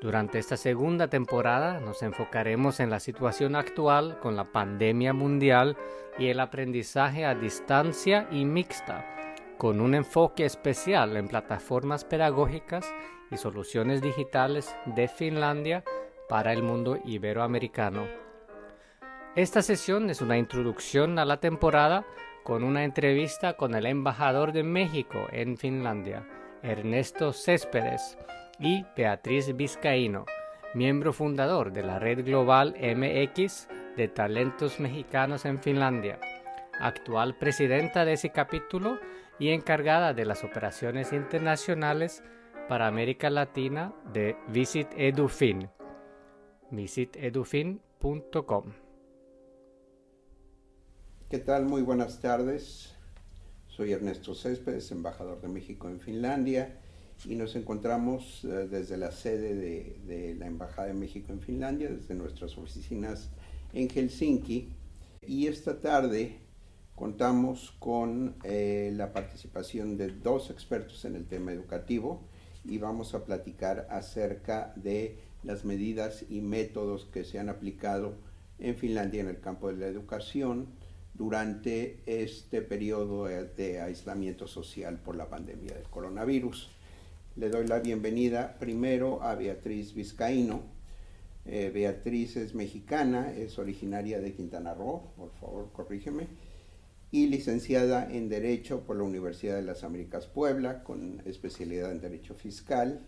Durante esta segunda temporada nos enfocaremos en la situación actual con la pandemia mundial y el aprendizaje a distancia y mixta, con un enfoque especial en plataformas pedagógicas y soluciones digitales de Finlandia para el mundo iberoamericano. Esta sesión es una introducción a la temporada con una entrevista con el embajador de México en Finlandia, Ernesto Céspedes, y Beatriz Vizcaíno, miembro fundador de la red global MX de talentos mexicanos en Finlandia, actual presidenta de ese capítulo y encargada de las operaciones internacionales para América Latina de Visit Edufin. visitedufin.com ¿Qué tal? Muy buenas tardes. Soy Ernesto Céspedes, embajador de México en Finlandia, y nos encontramos eh, desde la sede de, la Embajada de México en Finlandia, desde nuestras oficinas en Helsinki. Y esta tarde contamos con eh, la participación de dos expertos en el tema educativo y vamos a platicar acerca de las medidas y métodos que se han aplicado en Finlandia en el campo de la educación, durante este periodo de aislamiento social por la pandemia del coronavirus. Le doy la bienvenida primero a Beatriz Vizcaíno. Eh, Beatriz es mexicana, es originaria de Quintana Roo, por favor corrígeme, y licenciada en Derecho por la Universidad de las Américas Puebla, con especialidad en Derecho Fiscal.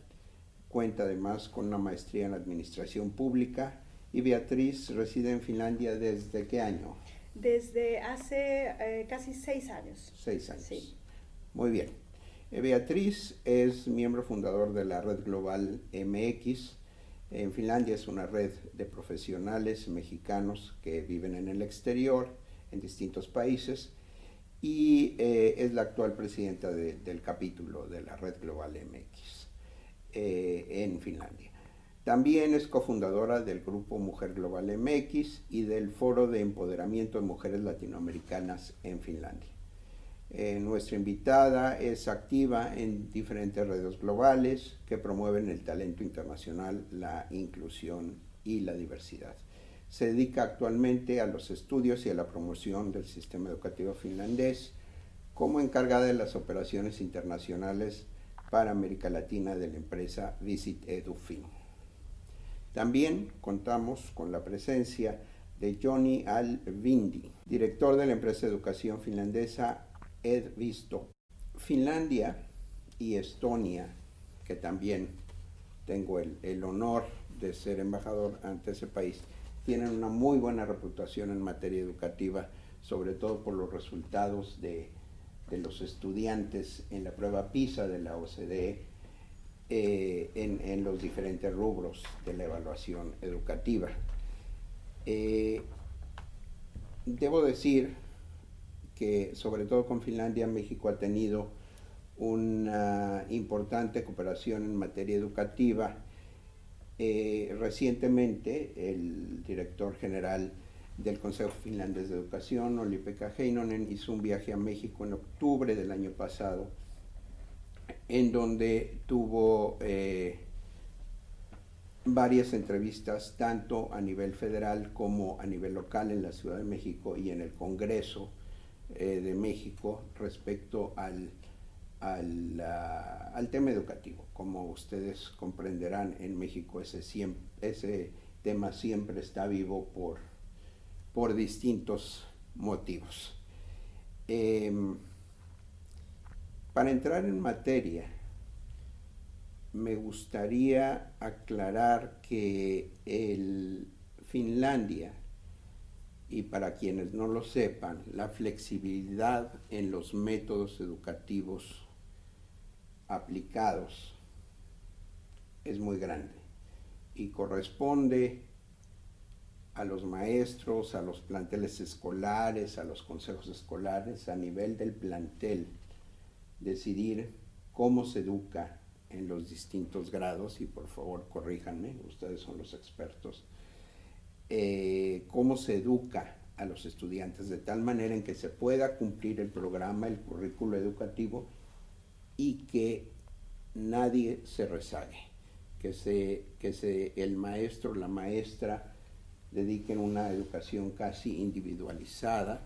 Cuenta además con una maestría en Administración Pública. Y Beatriz reside en Finlandia desde qué año? Desde hace eh, casi seis años. Seis años. Sí. Muy bien. Eh, Beatriz es miembro fundador de la red global MX. En Finlandia es una red de profesionales mexicanos que viven en el exterior, en distintos países, y eh, es la actual presidenta del capítulo de la red global MX en Finlandia. También es cofundadora del grupo Mujer Global MX y del Foro de Empoderamiento de Mujeres Latinoamericanas en Finlandia. Eh, nuestra invitada es activa en diferentes redes globales que promueven el talento internacional, la inclusión y la diversidad. Se dedica actualmente a los estudios y a la promoción del sistema educativo finlandés como encargada de las operaciones internacionales para América Latina de la empresa Visit EduFin. También contamos con la presencia de Johnny Al-Vindi, director de la empresa de educación finlandesa Edvisto. Finlandia y Estonia, que también tengo el, honor de ser embajador ante ese país, tienen una muy buena reputación en materia educativa, sobre todo por los resultados de, de los estudiantes en la prueba PISA de la OCDE eh, en, los diferentes rubros de la evaluación educativa. Eh, debo decir que sobre todo con Finlandia, México ha tenido una importante cooperación en materia educativa. Eh, recientemente, el director general del Consejo Finlandés de Educación, Oli-Pekka Heinonen, hizo un viaje a México en octubre del año pasado en donde tuvo eh, varias entrevistas tanto a nivel federal como a nivel local en la Ciudad de México y en el Congreso eh, de México respecto al, al, tema educativo. Como ustedes comprenderán, en México ese, ese tema siempre está vivo por, por distintos motivos. Em, para entrar en materia, me gustaría aclarar que el Finlandia, y para quienes no lo sepan, la flexibilidad en los métodos educativos aplicados es muy grande y corresponde a los maestros, a los planteles escolares, a los consejos escolares, a nivel del plantel, decidir cómo se educa en los distintos grados, y por favor corríjanme, ustedes son los expertos, eh, cómo se educa a los estudiantes de tal manera en que se pueda cumplir el programa, el currículo educativo y que nadie se rezague, que, se, que se, el maestro, la maestra, dediquen una educación casi individualizada,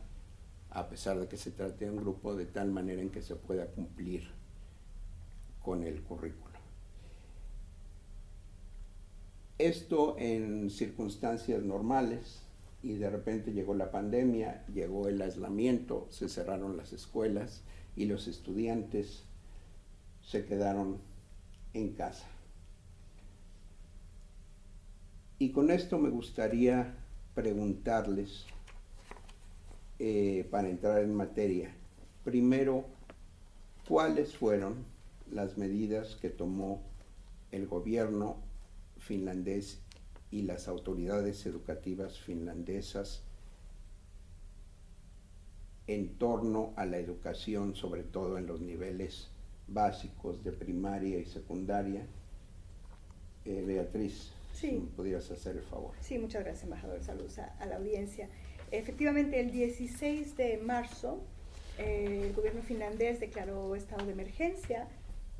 a pesar de que se trate de un grupo, de tal manera en que se pueda cumplir con el currículo. Esto en circunstancias normales y de repente llegó la pandemia, llegó el aislamiento, se cerraron las escuelas y los estudiantes se quedaron en casa. Y con esto me gustaría preguntarles, eh, para entrar en materia, primero, ¿cuáles fueron las medidas que tomó el gobierno finlandés y las autoridades educativas finlandesas en torno a la educación, sobre todo en los niveles básicos de primaria y secundaria? Eh, Beatriz. Sí. Si hacer el favor. Sí, muchas gracias, embajador. Saludos a, la audiencia. Efectivamente, el 16 de marzo, eh, el gobierno finlandés declaró estado de emergencia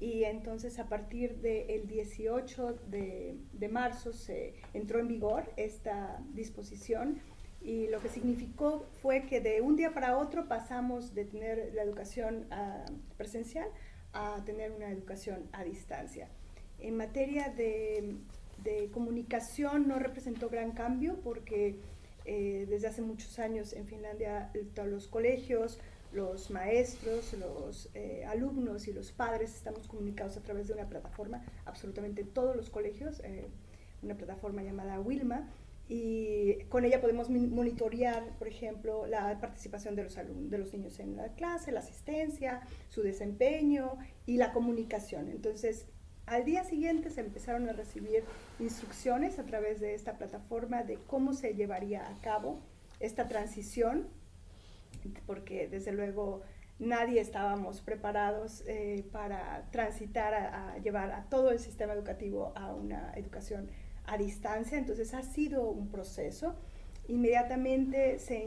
y entonces a partir del 18 de, de, marzo se entró en vigor esta disposición y lo que significó fue que de un día para otro pasamos de tener la educación ah, presencial a tener una educación a distancia. En materia de de comunicación no representó gran cambio porque eh, desde hace muchos años en Finlandia los colegios, los maestros, los eh, alumnos y los padres estamos comunicados a través de una plataforma, absolutamente todos los colegios, eh, una plataforma llamada Wilma, y con ella podemos monitorear, por ejemplo, la participación de los, de los niños en la clase, la asistencia, su desempeño y la comunicación. Entonces, al día siguiente se empezaron a recibir instrucciones a través de esta plataforma de cómo se llevaría a cabo esta transición, porque desde luego nadie estábamos preparados eh, para transitar a, llevar a todo el sistema educativo a una educación a distancia. Entonces ha sido un proceso. Inmediatamente se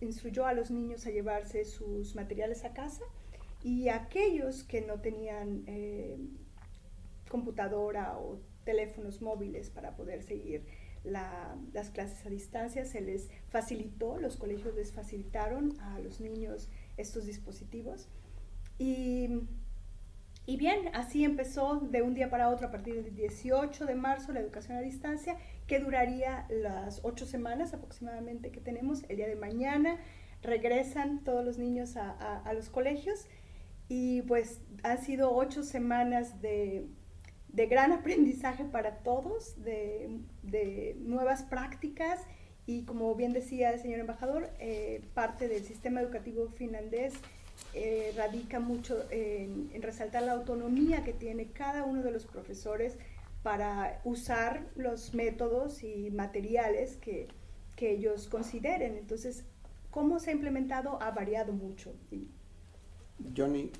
instruyó a los niños a llevarse sus materiales a casa y aquellos que no tenían eh, computadora o teléfonos móviles para poder seguir las clases a distancia. Se les facilitó, los colegios les facilitaron a los niños estos dispositivos. Y, y, bien, así empezó de un día para otro a partir del 18 de marzo la educación a distancia, que duraría las ocho semanas aproximadamente que tenemos. El día de mañana regresan todos los niños a, a los colegios y pues han sido ocho semanas de de gran aprendizaje para todos, de, nuevas prácticas y como bien decía el señor embajador, eh, parte del sistema educativo finlandés eh, radica mucho en, resaltar la autonomía que tiene cada uno de los profesores para usar los métodos y materiales que, que ellos consideren. Entonces, cómo se ha implementado ha variado mucho. Johnny,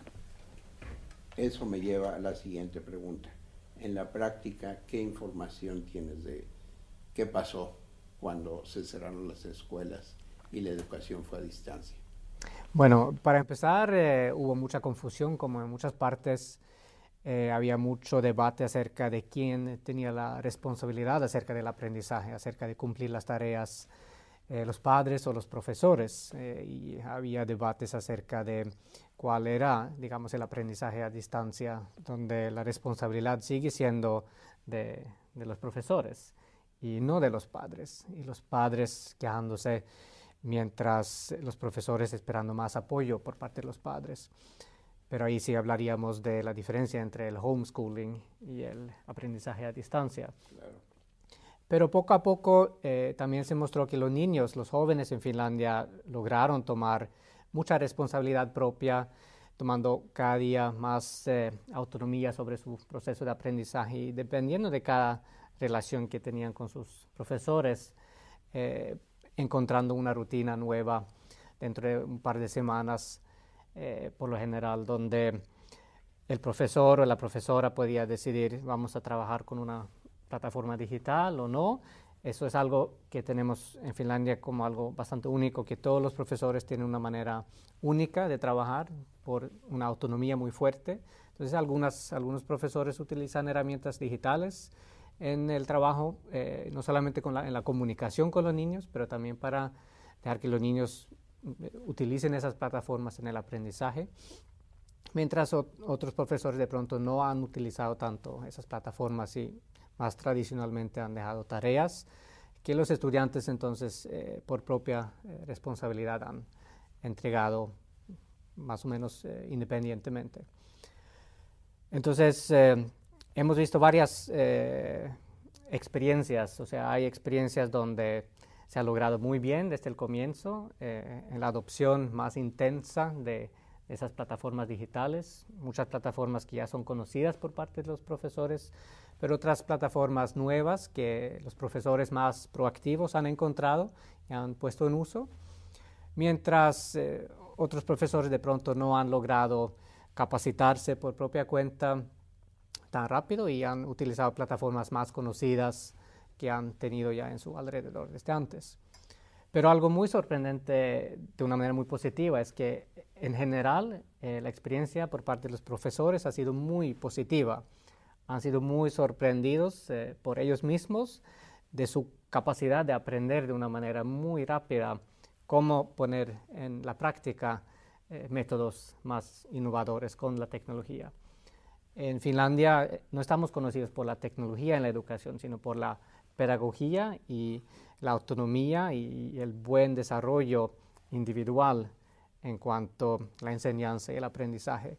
eso me lleva a la siguiente pregunta en la práctica, ¿qué información tienes de qué pasó cuando se cerraron las escuelas y la educación fue a distancia? Bueno, para empezar, eh, hubo mucha confusión, como en muchas partes eh, había mucho debate acerca de quién tenía la responsabilidad acerca del aprendizaje, acerca de cumplir las tareas, eh, los padres o los profesores. y había debates acerca de cuál era, digamos, el aprendizaje a distancia, donde la responsabilidad sigue siendo de, los profesores y no de los padres, y los padres quejándose mientras los profesores esperando más apoyo por parte de los padres. Pero ahí sí hablaríamos de la diferencia entre el homeschooling y el aprendizaje a distancia. Pero poco a poco eh, también se mostró que los niños, los jóvenes en Finlandia lograron tomar mucha responsabilidad propia, tomando cada día más eh, autonomía sobre su proceso de aprendizaje y dependiendo de cada relación que tenían con sus profesores, eh, encontrando una rutina nueva dentro de un par de semanas, eh, por lo general, donde el profesor o la profesora podía decidir vamos a trabajar con una plataforma digital o no. Eso es algo que tenemos en Finlandia como algo bastante único, que todos los profesores tienen una manera única de trabajar por una autonomía muy fuerte. Entonces, algunas, algunos profesores utilizan herramientas digitales en el trabajo, eh, no solamente en la comunicación con los niños, pero también para dejar que los niños eh, utilicen esas plataformas en el aprendizaje, mientras otros profesores de pronto no han utilizado tanto esas plataformas y más tradicionalmente han dejado tareas que los estudiantes entonces eh, por propia responsabilidad han entregado más o menos independientemente. Entonces, hemos visto varias eh, experiencias, o sea, hay experiencias donde se ha logrado muy bien desde el comienzo, eh, en la adopción más intensa de esas plataformas digitales, muchas plataformas que ya son conocidas por parte de los profesores, pero otras plataformas nuevas que los profesores más proactivos han encontrado y han puesto en uso, mientras eh, otros profesores de pronto no han logrado capacitarse por propia cuenta tan rápido y han utilizado plataformas más conocidas que han tenido ya en su alrededor desde antes. Pero algo muy sorprendente de una manera muy positiva es que en general eh, la experiencia por parte de los profesores ha sido muy positiva. Han sido muy sorprendidos eh, por ellos mismos de su capacidad de aprender de una manera muy rápida cómo poner en la práctica eh, métodos más innovadores con la tecnología. En Finlandia no estamos conocidos por la tecnología en la educación, sino por la pedagogía y la autonomía y el buen desarrollo individual en cuanto a la enseñanza y el aprendizaje.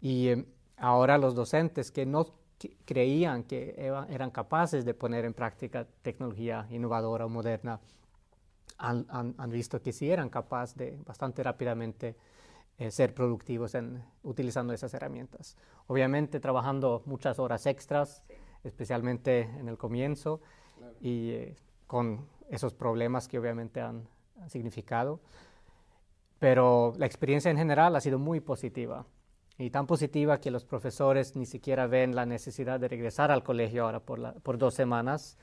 Y eh, ahora los docentes que no creían que eran capaces de poner en práctica tecnología innovadora o moderna, han, visto que sí eran capaces de bastante rápidamente eh, ser productivos en, utilizando esas herramientas. Obviamente trabajando muchas horas extras, especialmente en el comienzo, y eh, con esos problemas que obviamente han, significado. Pero la experiencia en general ha sido muy positiva y tan positiva que los profesores ni siquiera ven la necesidad de regresar al colegio ahora por, por dos semanas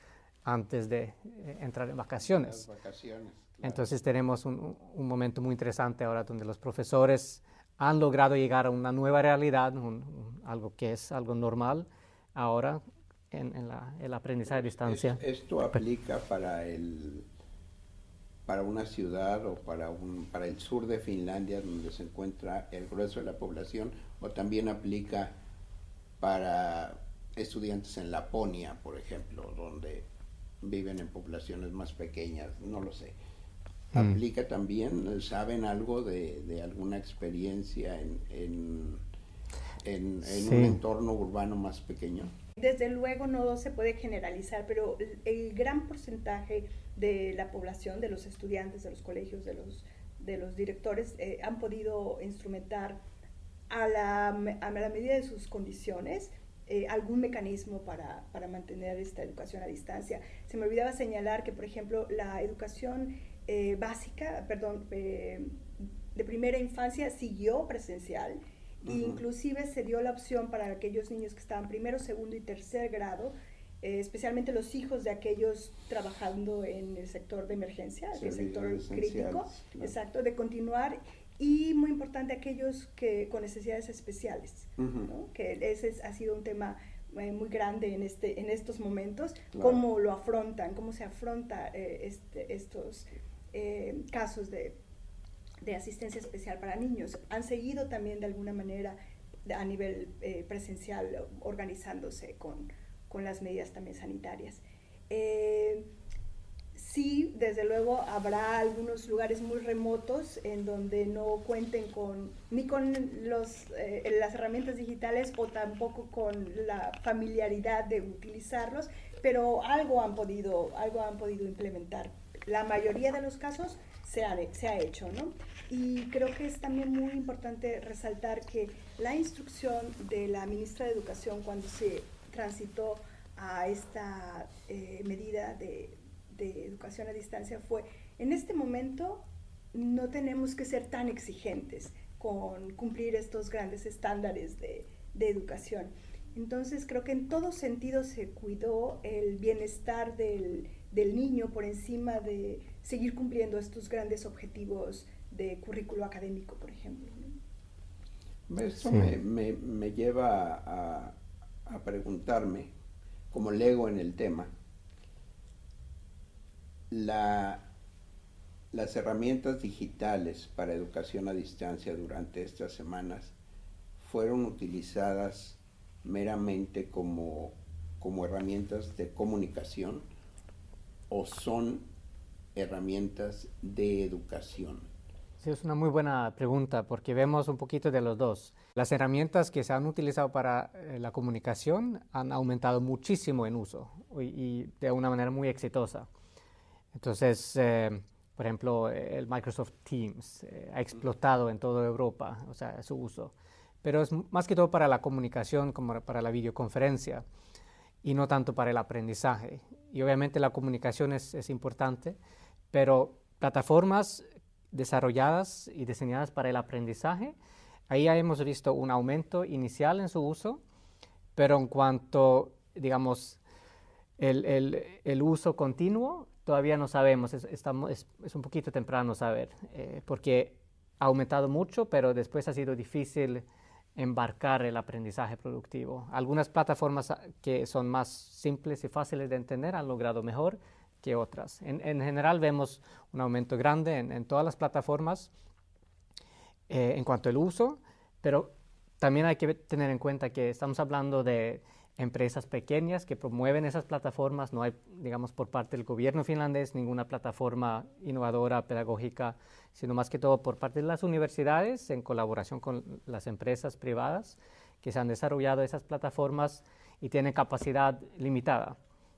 antes de eh, entrar en vacaciones. vacaciones. Entonces tenemos un, momento muy interesante ahora donde los profesores han logrado llegar a una nueva realidad, algo que es algo normal ahora en, el aprendizaje a distancia. ¿Esto aplica para, el, para una ciudad o para, un, para el sur de Finlandia donde se encuentra el grueso de la población o también aplica para estudiantes en Laponia, por ejemplo, donde viven en poblaciones más pequeñas? No lo sé. Mm. aplica también? ¿Saben algo de, alguna experiencia en, en, un entorno urbano más pequeño? Desde luego no se puede generalizar, pero el, gran porcentaje de la población, de los estudiantes, de los colegios, de los, directores, eh, han podido instrumentar a la, medida de sus condiciones eh, algún mecanismo para, mantener esta educación a distancia. Se me olvidaba señalar que, por ejemplo, la educación eh, básica, perdón, de primera infancia siguió presencial. E inclusive se dio la opción para aquellos niños que estaban primero, segundo y tercer grado, eh, especialmente los hijos de aquellos trabajando en el sector de emergencia, el sector crítico, exacto, de continuar y muy importante aquellos que con necesidades especiales, que ese ha sido un tema muy grande en, este, en estos momentos, cómo lo afrontan, cómo se afronta este, estos eh, casos de, asistencia especial para niños. Han seguido también de alguna manera a nivel eh, presencial organizándose con, las medidas también sanitarias. Eh, sí, desde luego habrá algunos lugares muy remotos en donde no cuenten con ni con los, las herramientas digitales o tampoco con la familiaridad de utilizarlos, pero algo han podido, algo han podido implementar la mayoría de los casos se ha, hecho, ¿no? Y creo que es también muy importante resaltar que la instrucción de la ministra de Educación cuando se transitó a esta eh, medida de, educación a distancia fue, en este momento no tenemos que ser tan exigentes con cumplir estos grandes estándares de, educación. Entonces creo que en todo sentido se cuidó el bienestar del niño por encima de seguir cumpliendo estos grandes objetivos de currículo académico, por ejemplo. Eso me, me, me, lleva a, a, preguntarme, como lego en el tema, la, las herramientas digitales para educación a distancia durante estas semanas fueron utilizadas meramente como, como herramientas de comunicación o son herramientas de educación? Sí, es una muy buena pregunta porque vemos un poquito de los dos. Las herramientas que se han utilizado para eh, la comunicación han aumentado muchísimo en uso y, de una manera muy exitosa. Entonces, eh, por ejemplo, el Microsoft Teams eh, ha explotado en toda Europa, o sea, su uso pero es más que todo para la comunicación, como para la videoconferencia, y no tanto para el aprendizaje. Y obviamente la comunicación es, es importante, pero plataformas desarrolladas y diseñadas para el aprendizaje, ahí ya hemos visto un aumento inicial en su uso, pero en cuanto, digamos, el, el, el uso continuo, todavía no sabemos, es, estamos, es, es un poquito temprano saber, eh, porque ha aumentado mucho, pero después ha sido difícil embarcar el aprendizaje productivo. Algunas plataformas ah, que son más simples y fáciles de entender han logrado mejor En, general vemos un aumento grande en, todas las plataformas eh, en cuanto al uso, pero también hay que tener en cuenta que estamos hablando de empresas pequeñas que promueven esas plataformas. No hay, digamos, por parte del gobierno finlandés ninguna plataforma innovadora, pedagógica, sino más que todo por parte de las universidades en colaboración con las empresas privadas que se han desarrollado esas plataformas y tienen capacidad limitada.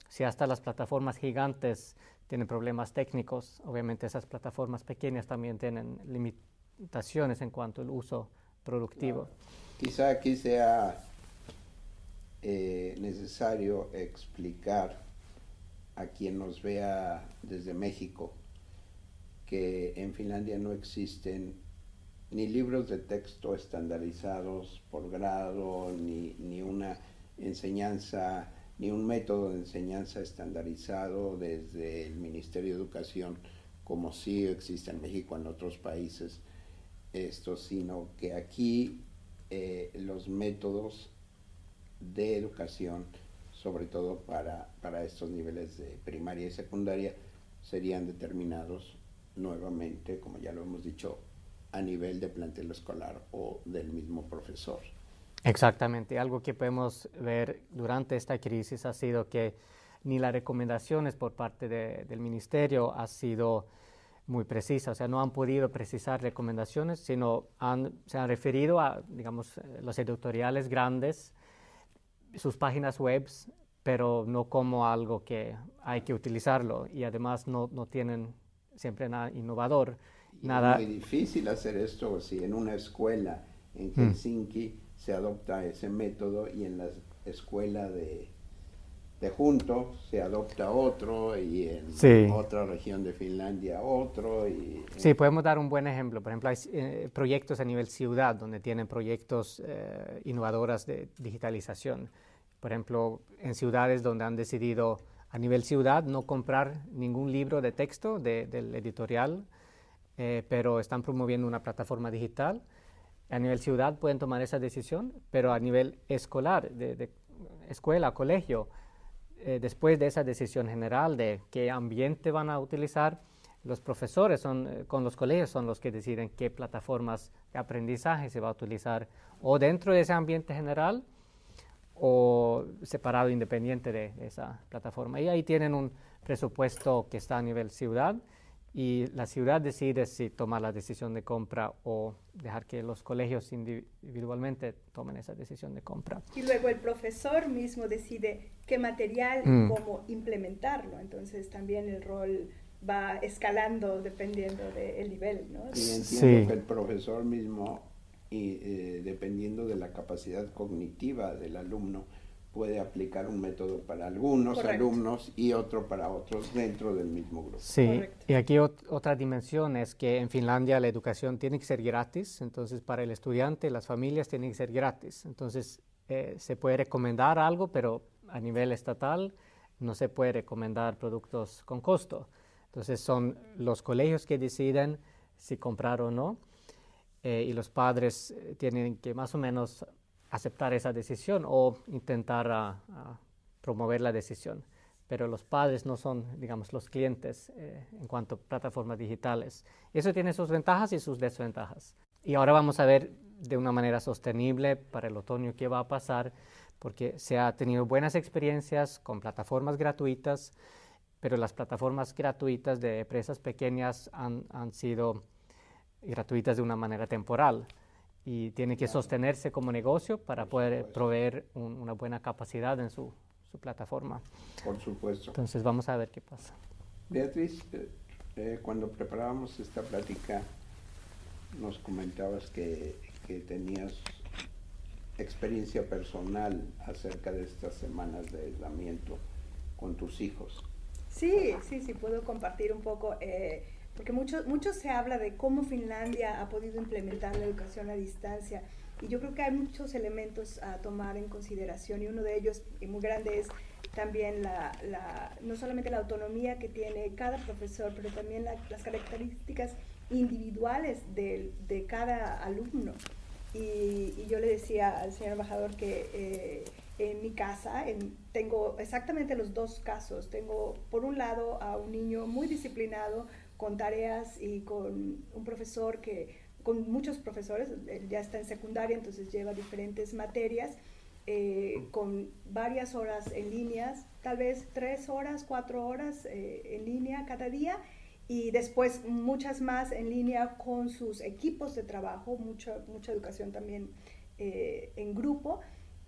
Si hasta las plataformas gigantes tienen problemas técnicos, obviamente esas plataformas pequeñas también tienen limitaciones en cuanto al uso productivo. Quizá aquí sea eh, necesario explicar a quien nos vea desde México que en Finlandia no existen ni libros de texto estandarizados por grado, ni, ni una enseñanza, ni un método de enseñanza estandarizado desde el Ministerio de Educación, como sí existe en México en otros países, esto, sino que aquí eh, los métodos de educación, sobre todo para, para estos niveles de primaria y secundaria, serían determinados nuevamente, como ya lo hemos dicho, a nivel de plantel escolar o del mismo profesor. Exactamente. Algo que podemos ver durante esta crisis ha sido que ni las recomendaciones por parte del ministerio han sido muy precisas, o sea, no han podido precisar recomendaciones, sino han, se han referido a, digamos, los editoriales grandes sus páginas web, pero no como algo que hay que utilizarlo y además no, no tienen siempre nada innovador. nada... Es muy difícil hacer esto si en una escuela en mm. Se adopta ese método y en la escuela de, de junto se adopta otro y en otra región de Finlandia otro. Y, sí, podemos dar un buen ejemplo. Por ejemplo, hay eh, proyectos a nivel ciudad donde tienen proyectos eh, innovadores de digitalización. Por ejemplo, en ciudades donde han decidido a nivel ciudad no comprar ningún libro de texto del editorial, eh, pero están promoviendo una plataforma digital. A nivel ciudad pueden tomar esa decisión, pero a nivel escolar, de, escuela, colegio, eh, después de esa decisión general de qué ambiente van a utilizar, los profesores son, eh, con los colegios son los que deciden qué plataformas de aprendizaje se va a utilizar o dentro de ese ambiente general o separado independiente de esa plataforma. Y ahí tienen un presupuesto que está a nivel ciudad y la ciudad decide si toma la decisión de compra o dejar que los colegios individualmente tomen esa decisión de compra. Y luego el profesor mismo decide qué material y mm. cómo implementarlo. Entonces también el rol va escalando dependiendo del nivel. ¿no? Y entiendo que el profesor mismo y eh, dependiendo de la capacidad cognitiva del alumno, puede aplicar un método para algunos alumnos y otro para otros dentro del mismo grupo. Sí, y aquí otra dimensión es que en Finlandia la educación tiene que ser gratis, entonces para el estudiante las familias tienen que ser gratis. Entonces eh, se puede recomendar algo, pero a nivel estatal no se puede recomendar productos con costo. Entonces son los colegios que deciden si comprar o no eh, y los padres eh, tienen que más o menos aceptar esa decisión o intentar ah, ah, promover la decisión. Pero los padres no son, digamos, los clientes eh, en cuanto a plataformas digitales. Eso tiene sus ventajas y sus desventajas. Y ahora vamos a ver de una manera sostenible para el otoño qué va a pasar, porque se ha tenido buenas experiencias con plataformas gratuitas, pero las plataformas gratuitas de empresas pequeñas han, han sido gratuitas de una manera temporal y tiene que sostenerse como negocio para poder proveer una buena capacidad en su, su, plataforma. Por supuesto. Entonces vamos a ver qué pasa. Beatriz, eh, eh, cuando preparábamos esta plática nos comentabas que, que tenías experiencia personal acerca de estas semanas de aislamiento con tus hijos. Sí, sí, sí, puedo compartir un poco. Eh, porque mucho, mucho se habla de cómo Finlandia ha podido implementar la educación a distancia y yo creo que hay muchos elementos a tomar en consideración y uno de ellos, muy grande, es también la, no solamente la autonomía que tiene cada profesor, pero también las características individuales de, de cada alumno. Y, yo le decía al señor embajador que eh, en mi casa en, tengo exactamente los dos casos. Tengo por un lado a un niño muy disciplinado, con tareas y con un profesor que, con muchos profesores, él ya está en secundaria, entonces lleva diferentes materias, eh, con varias horas en líneas, tal vez tres horas, cuatro horas eh, en línea cada día y después muchas más en línea con sus equipos de trabajo, mucha, mucha educación también eh, en grupo.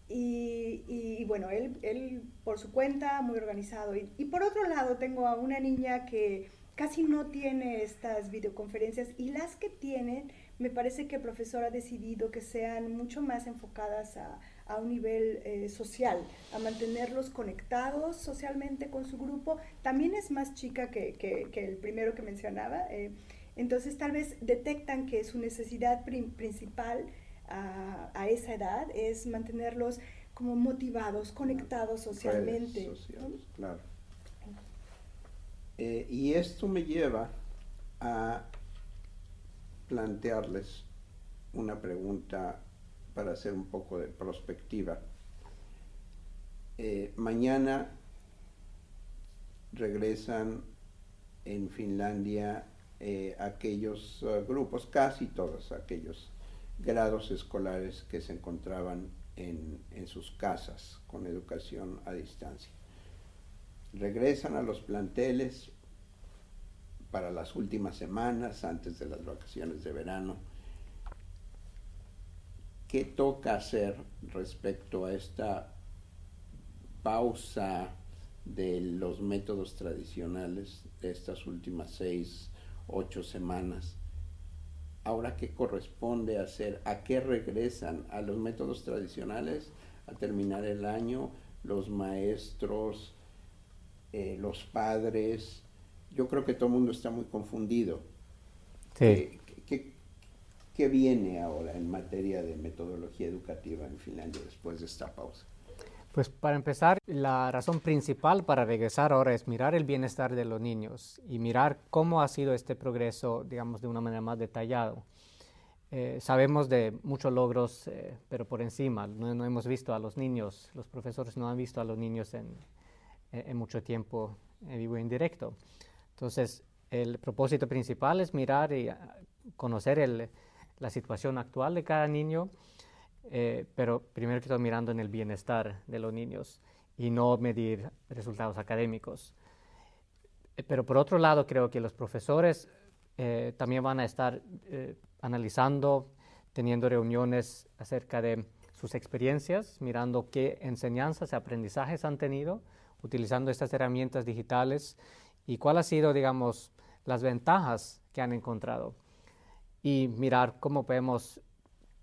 Y, y, bueno, él, él, por su cuenta, muy organizado. Y, y, por otro lado, tengo a una niña que casi no tiene estas videoconferencias y las que tienen, me parece que el profesor ha decidido que sean mucho más enfocadas a, a un nivel eh, social, a mantenerlos conectados socialmente con su grupo. También es más chica que, que, que el primero que mencionaba, eh, entonces tal vez detectan que su necesidad principal a, a, esa edad es mantenerlos como motivados, conectados socialmente. claro. Eh, y esto me lleva a plantearles una pregunta para hacer un poco de prospectiva. Eh, mañana regresan en Finlandia eh, aquellos grupos, casi todos aquellos grados escolares que se encontraban en sus casas con educación a distancia regresan a los planteles para las últimas semanas antes de las vacaciones de verano. ¿Qué toca hacer respecto a esta pausa de los métodos tradicionales de estas últimas seis, ocho semanas? Ahora, ¿qué corresponde hacer? ¿A qué regresan? ¿A los métodos tradicionales? ¿A terminar el año? ¿Los maestros? Eh, los padres. Yo creo que todo el mundo está muy confundido. Sí. ¿Qué, qué, viene ahora en materia de metodología educativa en Finlandia después de esta pausa? Pues para empezar, la razón principal para regresar ahora es mirar el bienestar de los niños y mirar cómo ha sido este progreso, digamos, de una manera más detallada. Eh, sabemos de muchos logros, eh, pero por encima, no, no, hemos visto a los niños, los profesores no han visto a los niños en, en mucho tiempo en vivo indirecto. Entonces, el propósito principal es mirar y ah, conocer la situación actual de cada niño, eh, pero primero que todo mirando en el bienestar de los niños y no medir resultados académicos. Eh, pero por otro lado, creo que los profesores eh, también van a estar analizando, teniendo reuniones acerca de sus experiencias, mirando qué enseñanzas y aprendizajes han tenido, utilizando estas herramientas digitales y cuáles han sido, digamos, las ventajas que han encontrado. Y mirar cómo podemos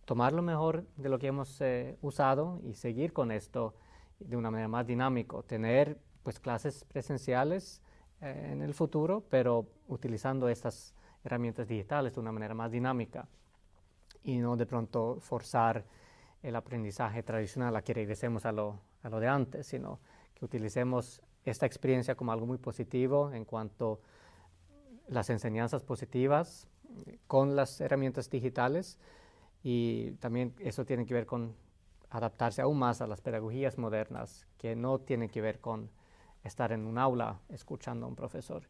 tomar lo mejor de lo que hemos eh, usado y seguir con esto de una manera más dinámica, tener pues clases presenciales eh, en el futuro, pero utilizando estas herramientas digitales de una manera más dinámica y no de pronto forzar el aprendizaje tradicional a que regresemos a lo, a lo de antes, sino que utilicemos esta experiencia como algo muy positivo en cuanto a las enseñanzas positivas con las herramientas digitales y también eso tiene que ver con adaptarse aún más a las pedagogías modernas que no tienen que ver con estar en un aula escuchando a un profesor,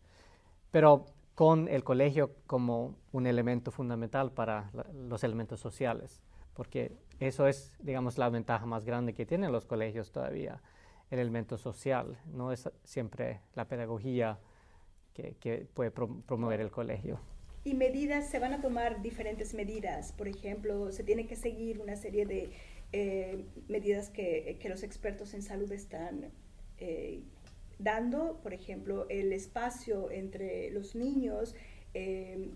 pero con el colegio como un elemento fundamental para los elementos sociales, porque eso es, digamos, la ventaja más grande que tienen los colegios todavía, el elemento social, no es siempre la pedagogía que, puede promover el colegio. Y medidas, se van a tomar diferentes medidas, por ejemplo, se tiene que seguir una serie de eh, medidas que, que, los expertos en salud están eh, dando, por ejemplo, el espacio entre los niños, eh,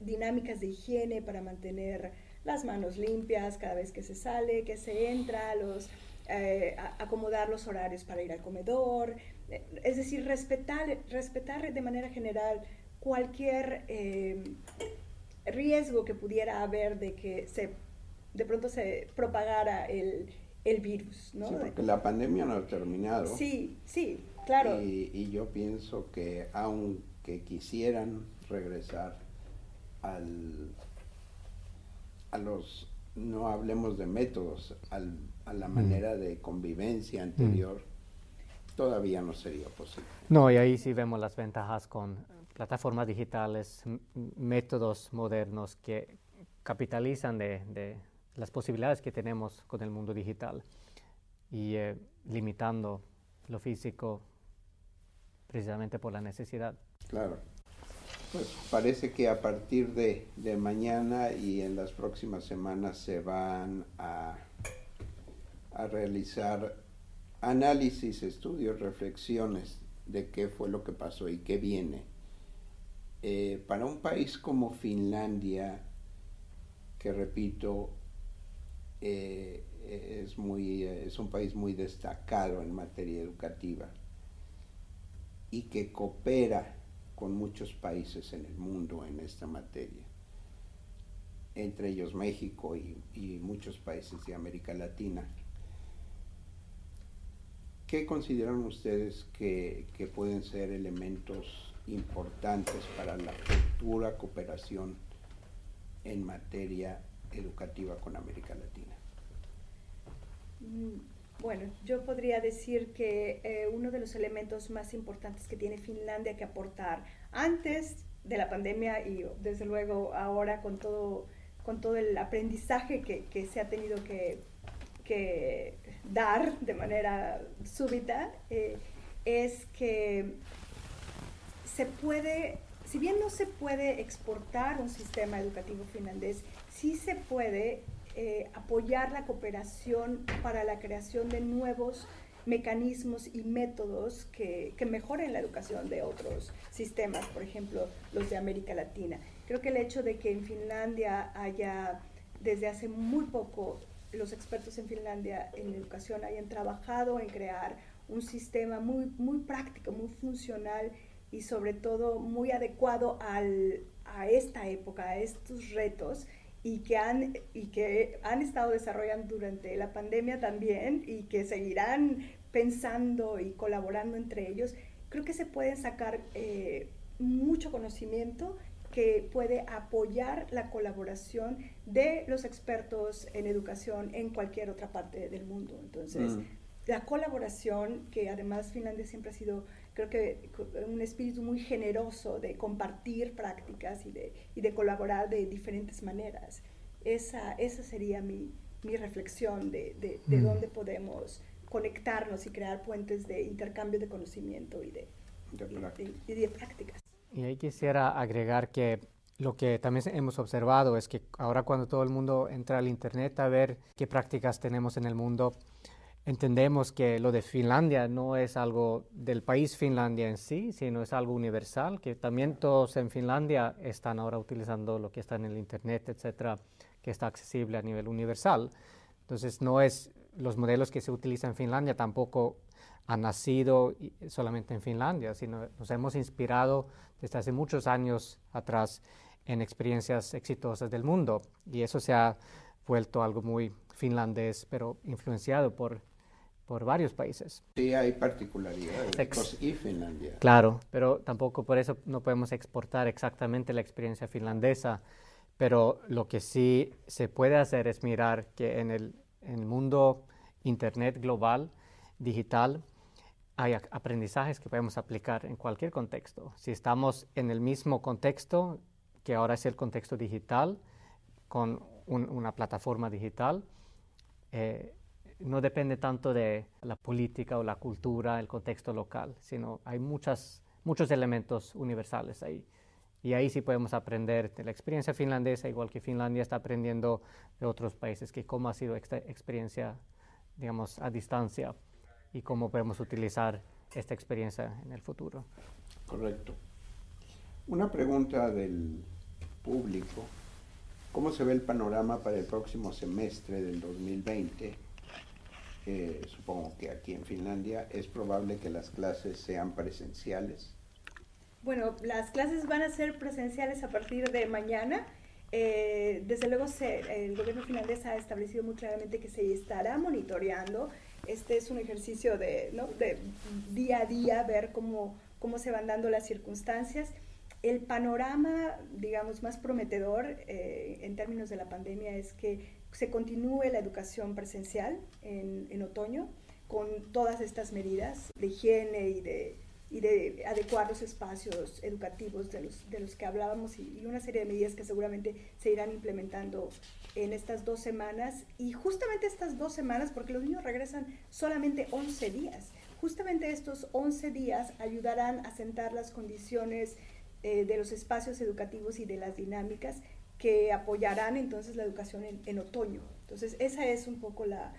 dinámicas de higiene para mantener las manos limpias cada vez que se sale, que se entra, los, eh, acomodar los horarios para ir al comedor, eh, es decir, respetar, respetar de manera general cualquier riesgo que pudiera haber de que se, de pronto se propagara el, el virus. ¿no? Sí, porque la pandemia no ha terminado. Sí, sí, claro. Y, yo pienso que aunque quisieran regresar al, a los, no hablemos de métodos, al, a la mm. manera de convivencia anterior, mm. todavía no sería posible. No, y ahí sí vemos las ventajas con plataformas digitales, métodos modernos que capitalizan de las posibilidades que tenemos con el mundo digital y eh, limitando lo físico precisamente por la necesidad. Claro. Pues parece que a partir de, de mañana y en las próximas semanas se van a, a realizar análisis, estudios, reflexiones de qué fue lo que pasó y qué viene. Eh, para un país como Finlandia, que repito, eh, es, muy, es un país muy destacado en materia educativa y que coopera con muchos países en el mundo en esta materia, entre ellos México y, muchos países de América Latina. ¿Qué consideran ustedes que, que pueden ser elementos importantes para la futura cooperación en materia educativa con América Latina? Mm, bueno, yo podría decir que eh, uno de los elementos más importantes que tiene Finlandia que aportar antes de la pandemia y desde luego ahora con todo, con todo el aprendizaje que, que se ha tenido que, que, dar de manera súbita, eh, es que se puede, si bien no se puede exportar un sistema educativo finlandés, sí se puede eh, apoyar la cooperación para la creación de nuevos mecanismos y métodos que, que, mejoren la educación de otros sistemas, por ejemplo, los de América Latina. Creo que el hecho de que en Finlandia haya, desde hace muy poco, los expertos en Finlandia en educación hayan trabajado en crear un sistema muy, muy práctico, muy funcional y sobre todo muy adecuado al, a esta época, a estos retos, y que han, y que han estado desarrollando durante la pandemia también y que seguirán pensando y colaborando entre ellos, creo que se pueden sacar eh, mucho conocimiento que puede apoyar la colaboración de los expertos en educación en cualquier otra parte del mundo. Entonces, mm. la colaboración, que además Finlandia siempre ha sido creo que un espíritu muy generoso de compartir prácticas y de, y de colaborar de diferentes maneras. Esa, esa sería mi, mi reflexión de, de, de mm. dónde podemos conectarnos y crear puentes de intercambio de conocimiento y de, y de prácticas. Y ahí quisiera agregar que lo que también hemos observado es que ahora cuando todo el mundo entra al Internet a ver qué prácticas tenemos en el mundo, entendemos que lo de Finlandia no es algo del país Finlandia en sí, sino es algo universal, que también todos en Finlandia están ahora utilizando lo que está en el Internet, etcétera, que está accesible a nivel universal. Entonces, no es los modelos que se utilizan en Finlandia tampoco han nacido solamente en Finlandia, sino nos hemos inspirado desde hace muchos años atrás en experiencias exitosas del mundo y eso se ha vuelto algo muy finlandés, pero influenciado por, por varios países. Sí, hay particularidades. y Finlandia. Claro, pero tampoco por eso no podemos exportar exactamente la experiencia finlandesa, pero lo que sí se puede hacer es mirar que en el, en el mundo Internet global, digital, hay aprendizajes que podemos aplicar en cualquier contexto. Si estamos en el mismo contexto, que ahora es el contexto digital, con una plataforma digital, eh, no depende tanto de la política o la cultura, el contexto local, sino hay muchas, muchos elementos universales ahí. Y ahí sí podemos aprender de la experiencia finlandesa, igual que Finlandia está aprendiendo de otros países, que cómo ha sido esta experiencia, digamos, a distancia y cómo podemos utilizar esta experiencia en el futuro. Correcto. Una pregunta del público. ¿Cómo se ve el panorama para el próximo semestre del 2020? Eh, supongo que aquí en Finlandia es probable que las clases sean presenciales. Bueno, las clases van a ser presenciales a partir de mañana. Eh, desde luego el gobierno finlandés ha establecido muy claramente que se estará monitoreando este es un ejercicio de, día a día, ver cómo, cómo se van dando las circunstancias. El panorama, digamos, más prometedor eh, en términos de la pandemia es que se continúe la educación presencial en, en otoño con todas estas medidas de higiene y de, y de adecuar los espacios educativos de los, de los que hablábamos y, una serie de medidas que seguramente se irán implementando en estas dos semanas y justamente estas dos semanas, porque los niños regresan solamente 11 días, justamente estos 11 días ayudarán a sentar las condiciones eh, de los espacios educativos y de las dinámicas que apoyarán entonces la educación en, otoño. Entonces, ese es un poco la,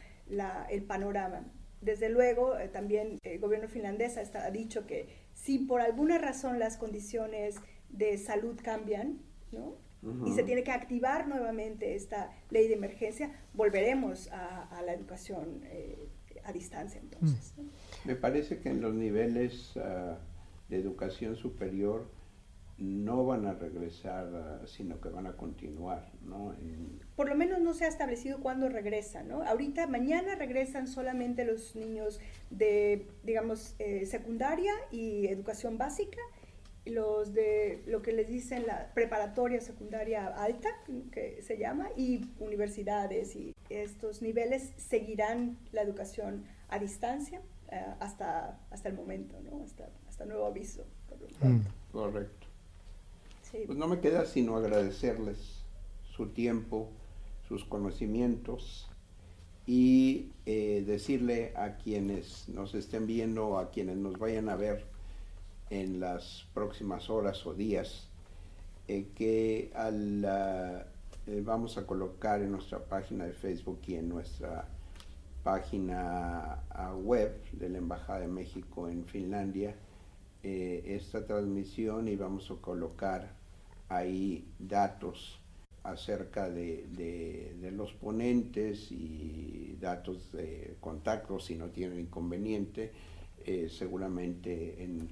el panorama. Desde luego, eh, también el gobierno finlandés ha, ha dicho que si por alguna razón las condiciones de salud cambian, ¿no? y se tiene que activar nuevamente esta ley de emergencia, volveremos a, la educación eh, a distancia entonces. Mm. Me parece que en los niveles ah, de educación superior no van a regresar, ah, sino que van a continuar, ¿no? Por lo menos no se ha establecido cuándo regresan, ¿no? Ahorita, mañana regresan solamente los niños de, digamos, eh, secundaria y educación básica, los de lo que les dicen la preparatoria secundaria alta, que se llama, y universidades y estos niveles seguirán la educación a distancia eh, hasta, hasta el momento, ¿no? hasta, hasta nuevo aviso. Mm. Correcto. Pues no me queda sino agradecerles su tiempo, sus conocimientos y eh, decirle a quienes nos estén viendo, a quienes nos vayan a ver, en las próximas horas o días eh, que eh, vamos a colocar en nuestra página de Facebook y en nuestra página web de la Embajada de México en Finlandia esta transmisión y vamos a colocar ahí datos acerca de, de, los ponentes y datos de contacto si no tienen inconveniente seguramente en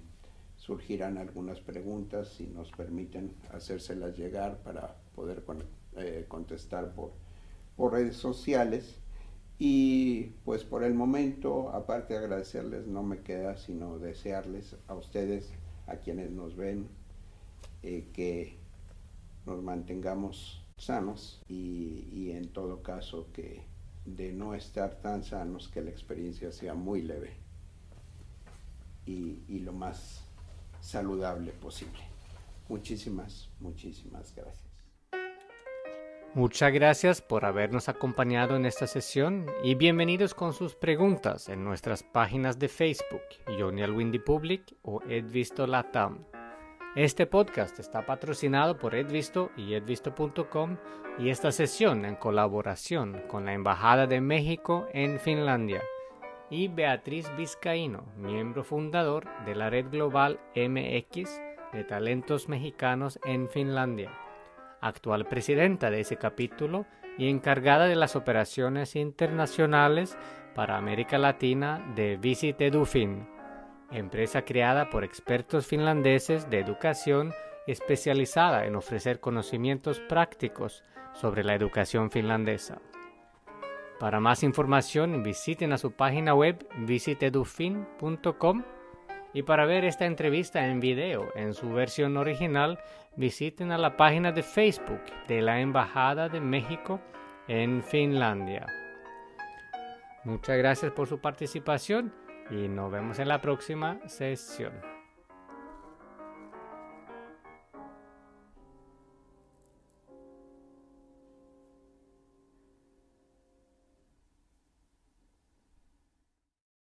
surgirán algunas preguntas si nos permiten hacérselas llegar para poder eh, contestar por, por redes sociales. Y pues por el momento, aparte de agradecerles, no me queda sino desearles a ustedes, a quienes nos ven, eh, que nos mantengamos sanos y, y, en todo caso que de no estar tan sanos que la experiencia sea muy leve y, y lo más saludable posible. Muchísimas, muchísimas gracias. Muchas gracias por habernos acompañado en esta sesión y bienvenidos con sus preguntas en nuestras páginas de Facebook, Johnny Windy Public o Edvisto Latam. Este podcast está patrocinado por Edvisto y edvisto.com y esta sesión en colaboración con la Embajada de México en Finlandia y Beatriz Vizcaíno, miembro fundador de la red global MX de talentos mexicanos en Finlandia, actual presidenta de ese capítulo y encargada de las operaciones internacionales para América Latina de Visit Edufin, empresa creada por expertos finlandeses de educación especializada en ofrecer conocimientos prácticos sobre la educación finlandesa. Para más información visiten a su página web visitedufin.com y para ver esta entrevista en video en su versión original visiten a la página de Facebook de la Embajada de México en Finlandia. Muchas gracias por su participación y nos vemos en la próxima sesión.